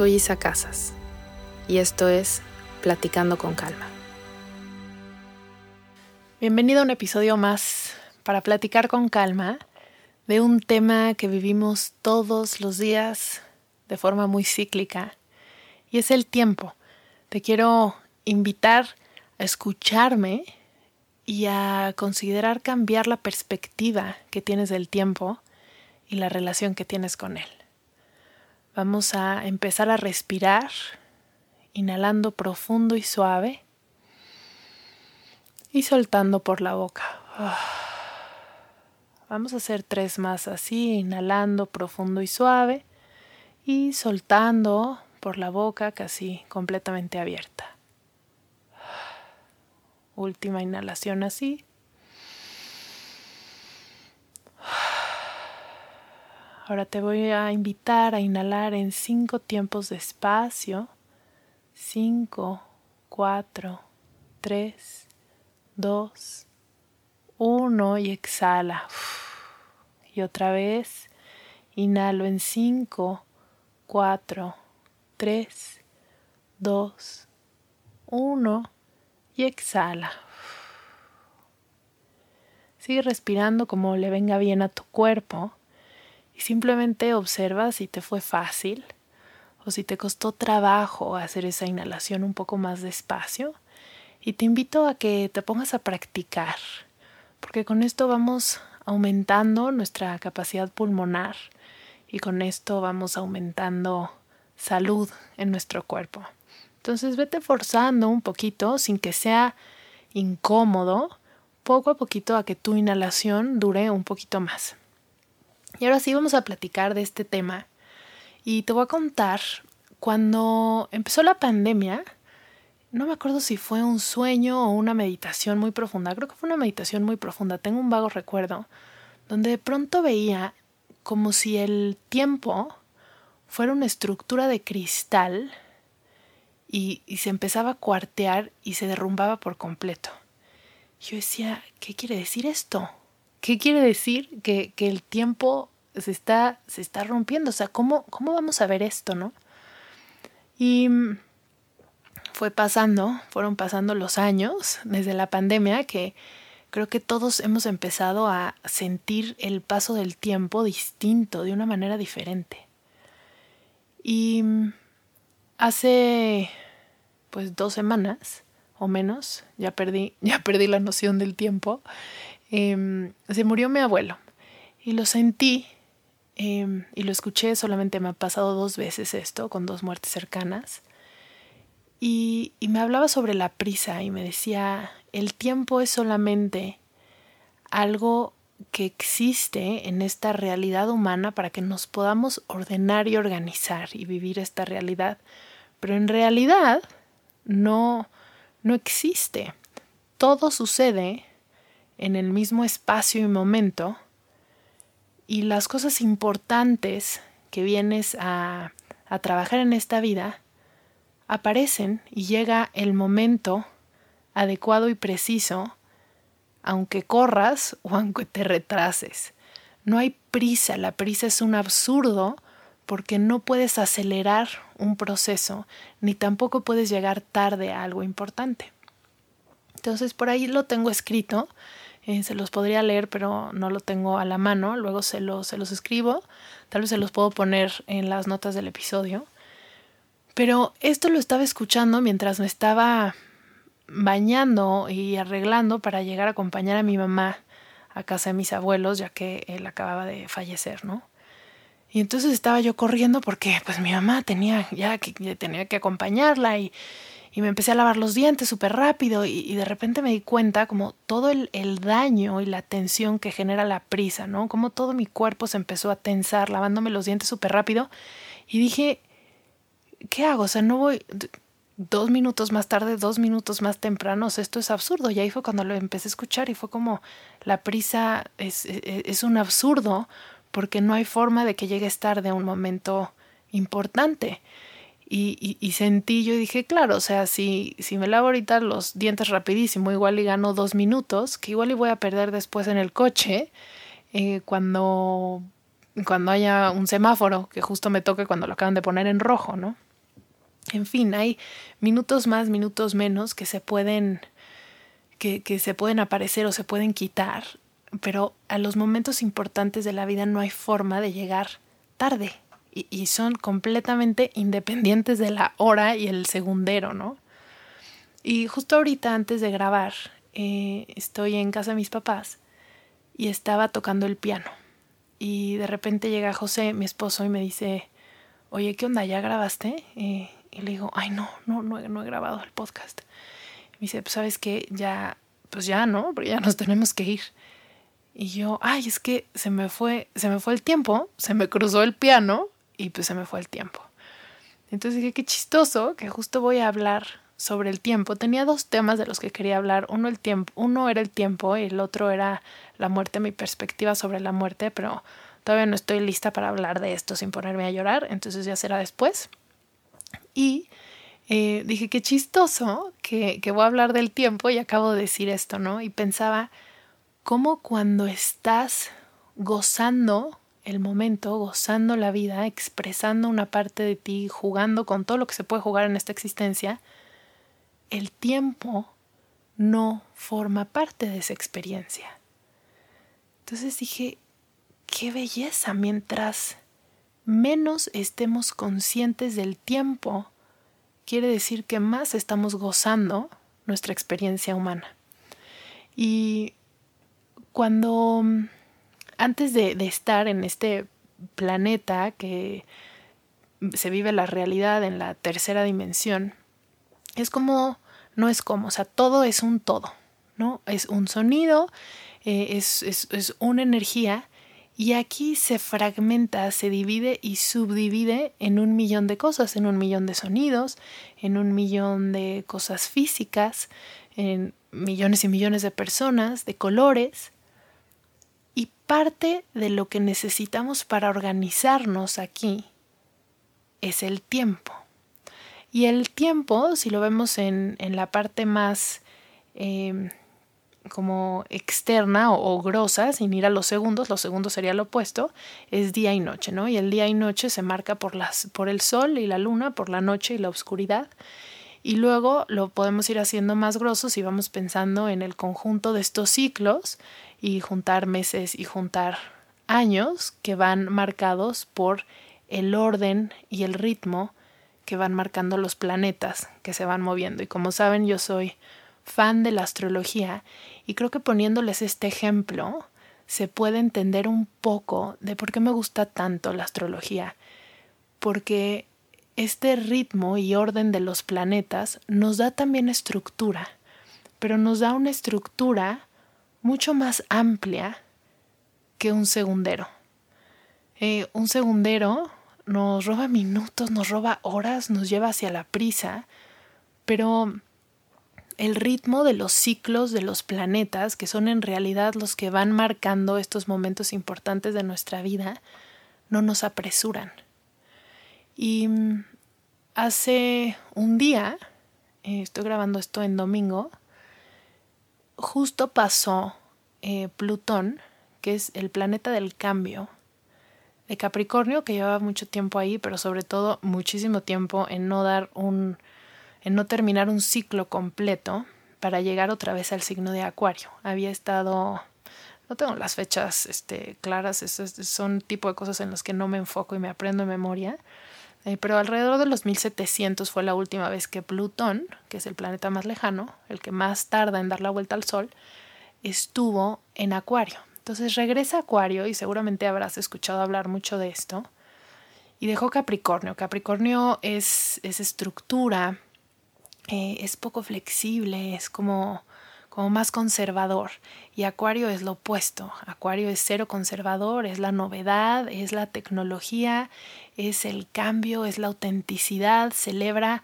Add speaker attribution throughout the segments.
Speaker 1: Soy Isa Casas y esto es Platicando con Calma. Bienvenido a un episodio más para platicar con calma de un tema que vivimos todos los días de forma muy cíclica y es el tiempo. Te quiero invitar a escucharme y a considerar cambiar la perspectiva que tienes del tiempo y la relación que tienes con él. Vamos a empezar a respirar, inhalando profundo y suave y soltando por la boca. Vamos a hacer tres más así, inhalando profundo y suave y soltando por la boca casi completamente abierta. Última inhalación así. Ahora te voy a invitar a inhalar en cinco tiempos de espacio. Cinco, cuatro, tres, dos, uno y exhala. Y otra vez inhalo en cinco, cuatro, tres, dos, uno y exhala. Sigue respirando como le venga bien a tu cuerpo simplemente observa si te fue fácil o si te costó trabajo hacer esa inhalación un poco más despacio. Y te invito a que te pongas a practicar, porque con esto vamos aumentando nuestra capacidad pulmonar y con esto vamos aumentando salud en nuestro cuerpo. Entonces vete forzando un poquito sin que sea incómodo, poco a poquito a que tu inhalación dure un poquito más. Y ahora sí vamos a platicar de este tema. Y te voy a contar, cuando empezó la pandemia, no me acuerdo si fue un sueño o una meditación muy profunda, creo que fue una meditación muy profunda, tengo un vago recuerdo, donde de pronto veía como si el tiempo fuera una estructura de cristal y, y, se empezaba a cuartear y se derrumbaba por completo. Yo decía, ¿qué quiere decir esto? ¿Qué quiere decir que, que el tiempo se está, se está rompiendo. O sea, ¿cómo, ¿cómo vamos a ver esto, no? Y fue pasando, fueron pasando los años desde la pandemia que creo que todos hemos empezado a sentir el paso del tiempo distinto, de una manera diferente. Y hace pues dos semanas o menos, ya perdí, ya perdí la noción del tiempo, em, se murió mi abuelo y lo sentí Em, y lo escuché, solamente me ha pasado dos veces esto, con dos muertes cercanas. Y, y me hablaba sobre la prisa y me decía, el tiempo es solamente algo que existe en esta realidad humana para que nos podamos ordenar y organizar y vivir esta realidad. Pero en realidad no, no existe. Todo sucede en el mismo espacio y momento y las cosas importantes que vienes a, a trabajar en esta vida aparecen y llega el momento adecuado y preciso, aunque corras o aunque te retrases. No hay prisa, la prisa es un absurdo porque no puedes acelerar un proceso, ni tampoco puedes llegar tarde a algo importante. Entonces por ahí lo tengo escrito Eh, se los podría leer, pero no lo tengo a la mano. Luego se los, se los escribo. Tal vez se los puedo poner en las notas del episodio. Pero esto lo estaba escuchando mientras me estaba bañando y arreglando para llegar a acompañar a mi mamá a casa de mis abuelos, ya que él acababa de fallecer, ¿no? Y entonces estaba yo corriendo porque pues mi mamá tenía ya que tenía que acompañarla y y me empecé a lavar los dientes súper rápido y, de repente me di cuenta como todo el, el, daño y la tensión que genera la prisa, ¿no? Como todo mi cuerpo se empezó a tensar lavándome los dientes súper rápido y dije, ¿qué hago? O sea, no voy dos minutos más tarde, dos minutos más temprano, esto es absurdo. Y ahí fue cuando lo empecé a escuchar y fue como la prisa es, es, es un absurdo porque no hay forma de que llegues tarde a un momento importante. Y, y, sentí yo y dije, claro, o sea, si, si me lavo ahorita los dientes rapidísimo, igual y gano dos minutos, que igual y voy a perder después en el coche, eh, cuando, cuando haya un semáforo, que justo me toque cuando lo acaban de poner en rojo, ¿no? En fin, hay minutos más, minutos menos que se pueden, que, que se pueden aparecer o se pueden quitar, pero a los momentos importantes de la vida no hay forma de llegar tarde y, son completamente independientes de la hora y el segundero, ¿no? Y justo ahorita antes de grabar, eh, estoy en casa de mis papás y estaba tocando el piano. Y de repente llega José, mi esposo, y me dice, oye, ¿qué onda? ¿Ya grabaste? Eh, y le digo, ay, no, no, no, no he grabado el podcast. Y me dice, pues sabes que ya, pues ya, ¿no? Porque ya nos tenemos que ir. Y yo, ay, es que se me fue, se me fue el tiempo, se me cruzó el piano y pues se me fue el tiempo. Entonces dije, qué chistoso que justo voy a hablar sobre el tiempo. Tenía dos temas de los que quería hablar. Uno, el tiempo, uno era el tiempo y el otro era la muerte, mi perspectiva sobre la muerte, pero todavía no estoy lista para hablar de esto sin ponerme a llorar, entonces ya será después. Y eh, dije, qué chistoso que, que voy a hablar del tiempo y acabo de decir esto, ¿no? Y pensaba, cómo cuando estás gozando el momento, gozando la vida, expresando una parte de ti, jugando con todo lo que se puede jugar en esta existencia, el tiempo no forma parte de esa experiencia. Entonces dije, qué belleza, mientras menos estemos conscientes del tiempo, quiere decir que más estamos gozando nuestra experiencia humana. Y cuando antes de, estar en este planeta que se vive la realidad en la tercera dimensión, es como, no es como, o sea, todo es un todo, ¿no? Es un sonido, eh, es, es, es, una energía y aquí se fragmenta, se divide y subdivide en un millón de cosas, en un millón de sonidos, en un millón de cosas físicas, en millones y millones de personas, de colores parte de lo que necesitamos para organizarnos aquí es el tiempo. Y el tiempo, si lo vemos en, la parte más em, como externa o, o, grosa, sin ir a los segundos, los segundos sería lo opuesto, es día y noche, ¿no? Y el día y noche se marca por, las, por el sol y la luna, por la noche y la oscuridad. Y luego lo podemos ir haciendo más grosso si vamos pensando en el conjunto de estos ciclos y juntar meses y juntar años que van marcados por el orden y el ritmo que van marcando los planetas que se van moviendo. Y como saben, yo soy fan de la astrología y creo que poniéndoles este ejemplo se puede entender un poco de por qué me gusta tanto la astrología. Porque este ritmo y orden de los planetas nos da también estructura, pero nos da una estructura mucho más amplia que un segundero. Eh, un segundero nos roba minutos, nos roba horas, nos lleva hacia la prisa, pero el ritmo de los ciclos de los planetas, que son en realidad los que van marcando estos momentos importantes de nuestra vida, no nos apresuran. Y mm, hace un día, eh, estoy grabando esto en domingo, justo pasó eh, Plutón, que es el planeta del cambio, de Capricornio, que llevaba mucho tiempo ahí, pero sobre todo muchísimo tiempo en no dar un, en no terminar un ciclo completo, para llegar otra vez al signo de Acuario. Había estado, no tengo las fechas este, claras, son tipo de cosas en las que no me enfoco y me aprendo en memoria, eh, pero alrededor de los 1700 fue la última vez que Plutón, que es el planeta más lejano, el que más tarda en dar la vuelta al Sol, estuvo en Acuario. Entonces regresa a Acuario y seguramente habrás escuchado hablar mucho de esto. Y dejó Capricornio. Capricornio es, es estructura, eh, es poco flexible, es como, más conservador. Y Acuario es lo opuesto. Acuario es cero conservador, es la novedad, es la tecnología, es el cambio, es la autenticidad, celebra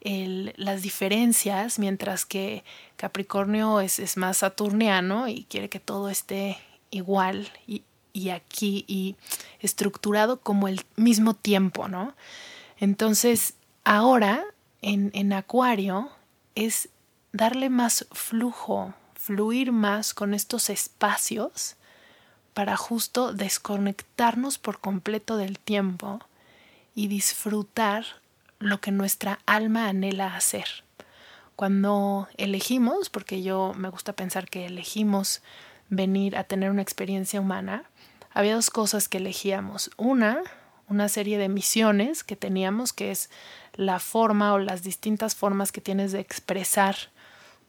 Speaker 1: el, las diferencias, mientras que Capricornio es, es, más saturniano y quiere que todo esté igual y, y aquí y estructurado como el mismo tiempo, ¿no? Entonces, ahora en, en Acuario es darle más flujo, fluir más con estos espacios para justo desconectarnos por completo del tiempo y disfrutar lo que nuestra alma anhela hacer. Cuando elegimos, porque yo me gusta pensar que elegimos venir a tener una experiencia humana, había dos cosas que elegíamos. Una, una serie de misiones que teníamos, que es la forma o las distintas formas que tienes de expresar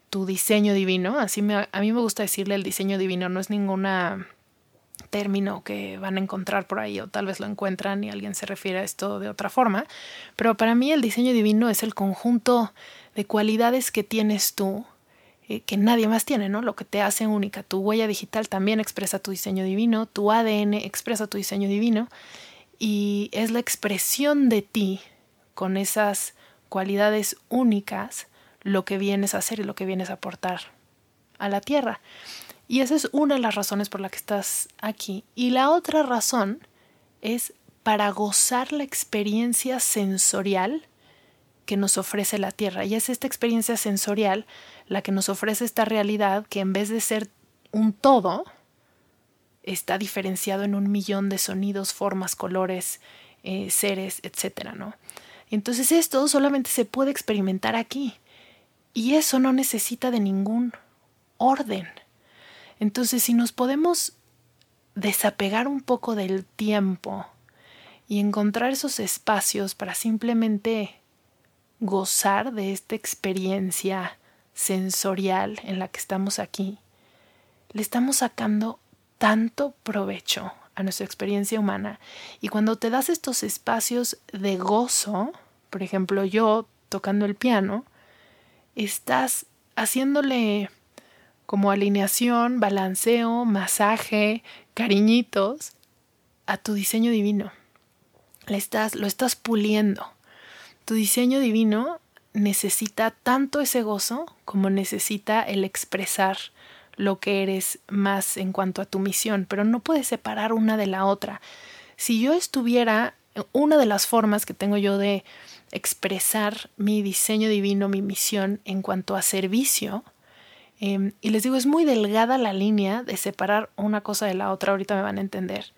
Speaker 1: tu diseño divino. Así me, a mí me gusta decirle el diseño divino, no es ninguna término que van a encontrar por ahí o tal vez lo encuentran y alguien se refiere a esto de otra forma, pero para mí el diseño divino es el conjunto de cualidades que tienes tú eh, que nadie más tiene, ¿no? Lo que te hace única. Tu huella digital también expresa tu diseño divino, tu ADN expresa tu diseño divino y es la expresión de ti con esas cualidades únicas lo que vienes a hacer y lo que vienes a aportar a la tierra. Y esa es una de las razones por la que estás aquí. Y la otra razón es para gozar la experiencia sensorial que nos ofrece la Tierra. Y es esta experiencia sensorial la que nos ofrece esta realidad que en vez de ser un todo, está diferenciado en un millón de sonidos, formas, colores, eh, seres, etc. ¿no? Entonces esto solamente se puede experimentar aquí. Y eso no necesita de ningún orden. Entonces si nos podemos desapegar un poco del tiempo y encontrar esos espacios para simplemente gozar de esta experiencia sensorial en la que estamos aquí, le estamos sacando tanto provecho a nuestra experiencia humana. Y cuando te das estos espacios de gozo, por ejemplo yo tocando el piano, estás haciéndole como alineación, balanceo, masaje, cariñitos a tu diseño divino. Le estás, lo estás puliendo. Tu diseño divino necesita tanto ese gozo como necesita el expresar lo que eres más en cuanto a tu misión, pero no puedes separar una de la otra. Si yo estuviera, una de las formas que tengo yo de expresar mi diseño divino, mi misión en cuanto a servicio, em, y les digo, es muy delgada la línea de separar una cosa de la otra, ahorita me van a entender.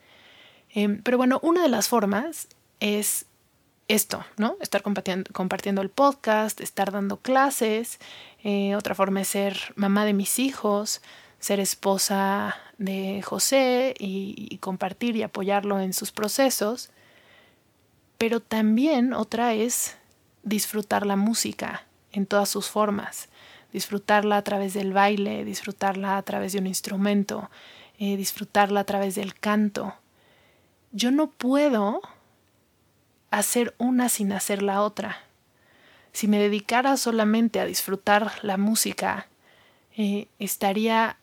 Speaker 1: Em, pero bueno, una de las formas es esto, ¿no? Estar compartiendo, el podcast, estar dando clases. Eh, otra forma es ser mamá de mis hijos, ser esposa de José y, compartir y apoyarlo en sus procesos. Pero también otra es disfrutar la música en todas sus formas, disfrutarla a través del baile, disfrutarla a través de un instrumento, eh, disfrutarla a través del canto. Yo no puedo hacer una sin hacer la otra. Si me dedicara solamente a disfrutar la música, eh, estaría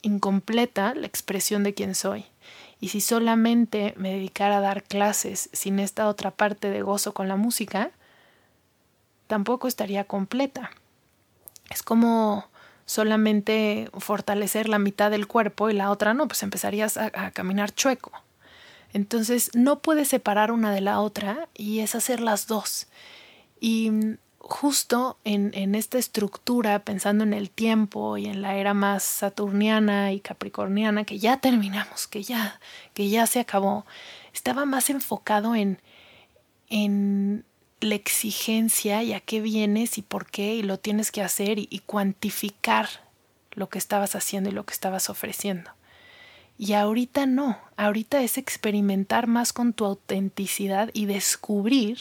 Speaker 1: incompleta la expresión de quién soy. Y si solamente me dedicara a dar clases sin esta otra parte de gozo con la música, tampoco estaría completa. Es como solamente fortalecer la mitad del cuerpo y la otra no, pues empezarías a caminar chueco. Entonces no puedes separar una de la otra y es hacer las dos. Y justo en, en, esta estructura, pensando en el tiempo y en la era más saturniana y capricorniana, que ya terminamos, que ya, que ya se acabó, estaba más enfocado en, en la exigencia y a qué vienes y por qué y lo tienes que hacer y, cuantificar lo que estabas haciendo y lo que estabas ofreciendo. Y ahorita no, ahorita es experimentar más con tu autenticidad y descubrir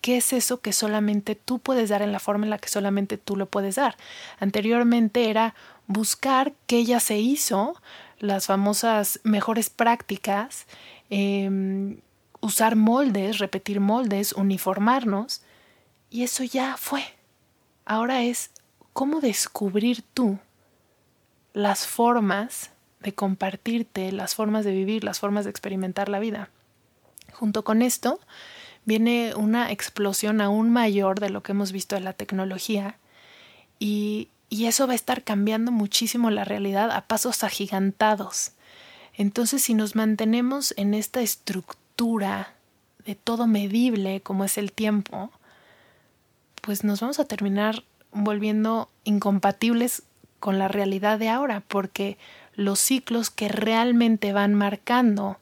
Speaker 1: qué es eso que solamente tú puedes dar en la forma en la que solamente tú lo puedes dar. Anteriormente era buscar qué ya se hizo, las famosas mejores prácticas, em, usar moldes, repetir moldes, uniformarnos, y eso ya fue. Ahora es cómo descubrir tú las formas de compartirte, las formas de vivir, las formas de experimentar la vida. Junto con esto viene una explosión aún mayor de lo que hemos visto en la tecnología y, y eso va a estar cambiando muchísimo la realidad a pasos agigantados. Entonces, si nos mantenemos en esta estructura de todo medible como es el tiempo, pues nos vamos a terminar volviendo incompatibles con la realidad de ahora, porque los ciclos que realmente van marcando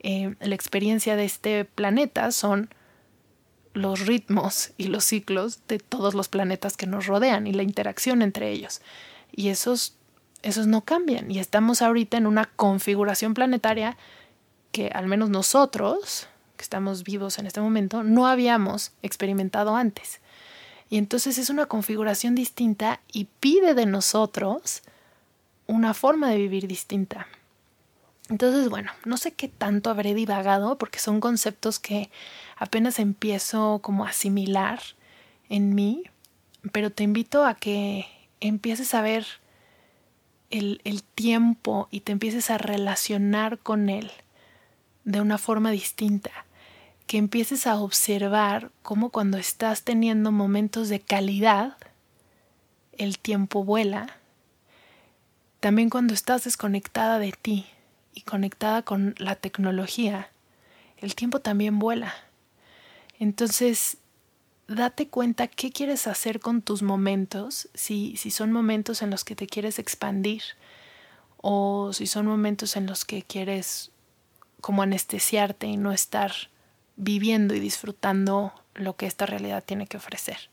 Speaker 1: eh, la experiencia de este planeta son los ritmos y los ciclos de todos los planetas que nos rodean y la interacción entre ellos. Y esos, esos no cambian. Y estamos ahorita en una configuración planetaria que al menos nosotros, que estamos vivos en este momento, no habíamos experimentado antes. Y entonces es una configuración distinta y pide de nosotros una forma de vivir distinta. Entonces, bueno, no sé qué tanto habré divagado porque son conceptos que apenas empiezo como a asimilar en mí, pero te invito a que empieces a ver el, el tiempo y te empieces a relacionar con él de una forma distinta, que empieces a observar cómo cuando estás teniendo momentos de calidad, el tiempo vuela también cuando estás desconectada de ti y conectada con la tecnología, el tiempo también vuela. Entonces, date cuenta qué quieres hacer con tus momentos, si, si son momentos en los que te quieres expandir o si son momentos en los que quieres como anestesiarte y no estar viviendo y disfrutando lo que esta realidad tiene que ofrecer.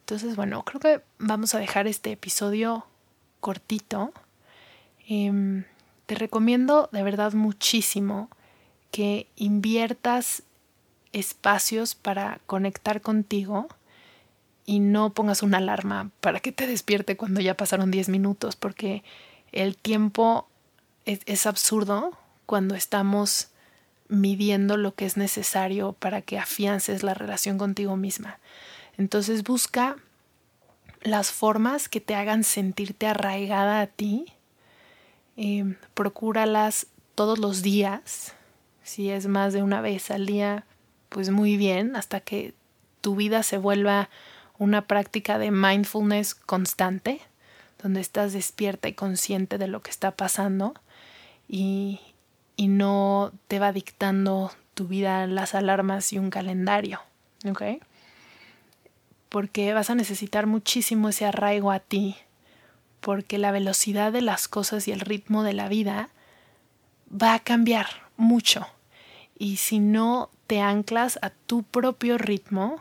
Speaker 1: Entonces, bueno, creo que vamos a dejar este episodio cortito. Em, te recomiendo de verdad muchísimo que inviertas espacios para conectar contigo y no pongas una alarma para que te despierte cuando ya pasaron 10 minutos, porque el tiempo es, absurdo cuando estamos midiendo lo que es necesario para que afiances la relación contigo misma. Entonces busca las formas que te hagan sentirte arraigada a ti, eh, procúralas todos los días. Si es más de una vez al día, pues muy bien, hasta que tu vida se vuelva una práctica de mindfulness constante, donde estás despierta y consciente de lo que está pasando y, y no te va dictando tu vida las alarmas y un calendario. ¿ok?, porque vas a necesitar muchísimo ese arraigo a ti, porque la velocidad de las cosas y el ritmo de la vida va a cambiar mucho. Y si no te anclas a tu propio ritmo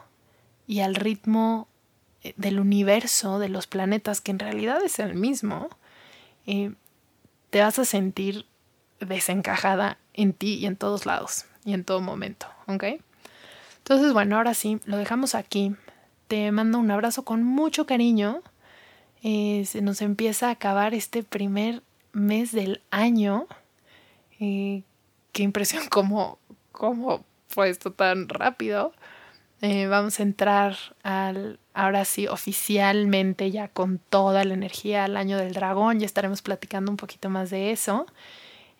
Speaker 1: y al ritmo eh, del universo, de los planetas, que en realidad es el mismo, eh, te vas a sentir desencajada en ti y en todos lados y en todo momento, ¿ok? Entonces, bueno, ahora sí, lo dejamos aquí te mando un abrazo con mucho cariño. Eh, se nos empieza a acabar este primer mes del año. Qué impresión cómo, cómo fue esto tan rápido. Eh, vamos a entrar al, ahora sí, oficialmente ya con toda la energía al año del dragón. Ya estaremos platicando un poquito más de eso.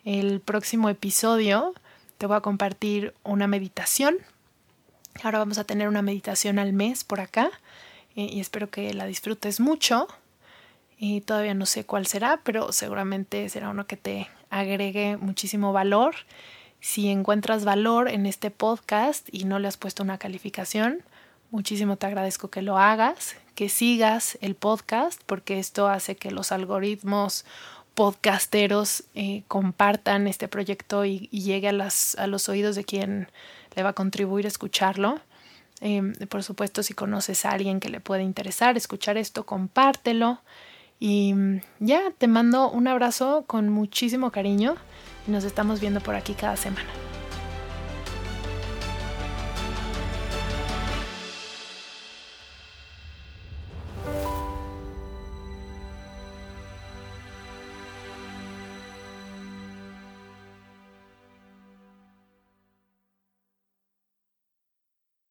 Speaker 1: El próximo episodio te voy a compartir una meditación Ahora vamos a tener una meditación al mes por acá eh, y espero que la disfrutes mucho. Y todavía no sé cuál será, pero seguramente será uno que te agregue muchísimo valor. Si encuentras valor en este podcast y no le has puesto una calificación, muchísimo te agradezco que lo hagas, que sigas el podcast, porque esto hace que los algoritmos podcasteros eh, compartan este proyecto y, llegue a, a los oídos de quien le va a contribuir a escucharlo. Em, por supuesto, si conoces a alguien que le puede interesar escuchar esto, compártelo. Y mm, ya, te mando un abrazo con muchísimo cariño nos estamos viendo por aquí cada semana.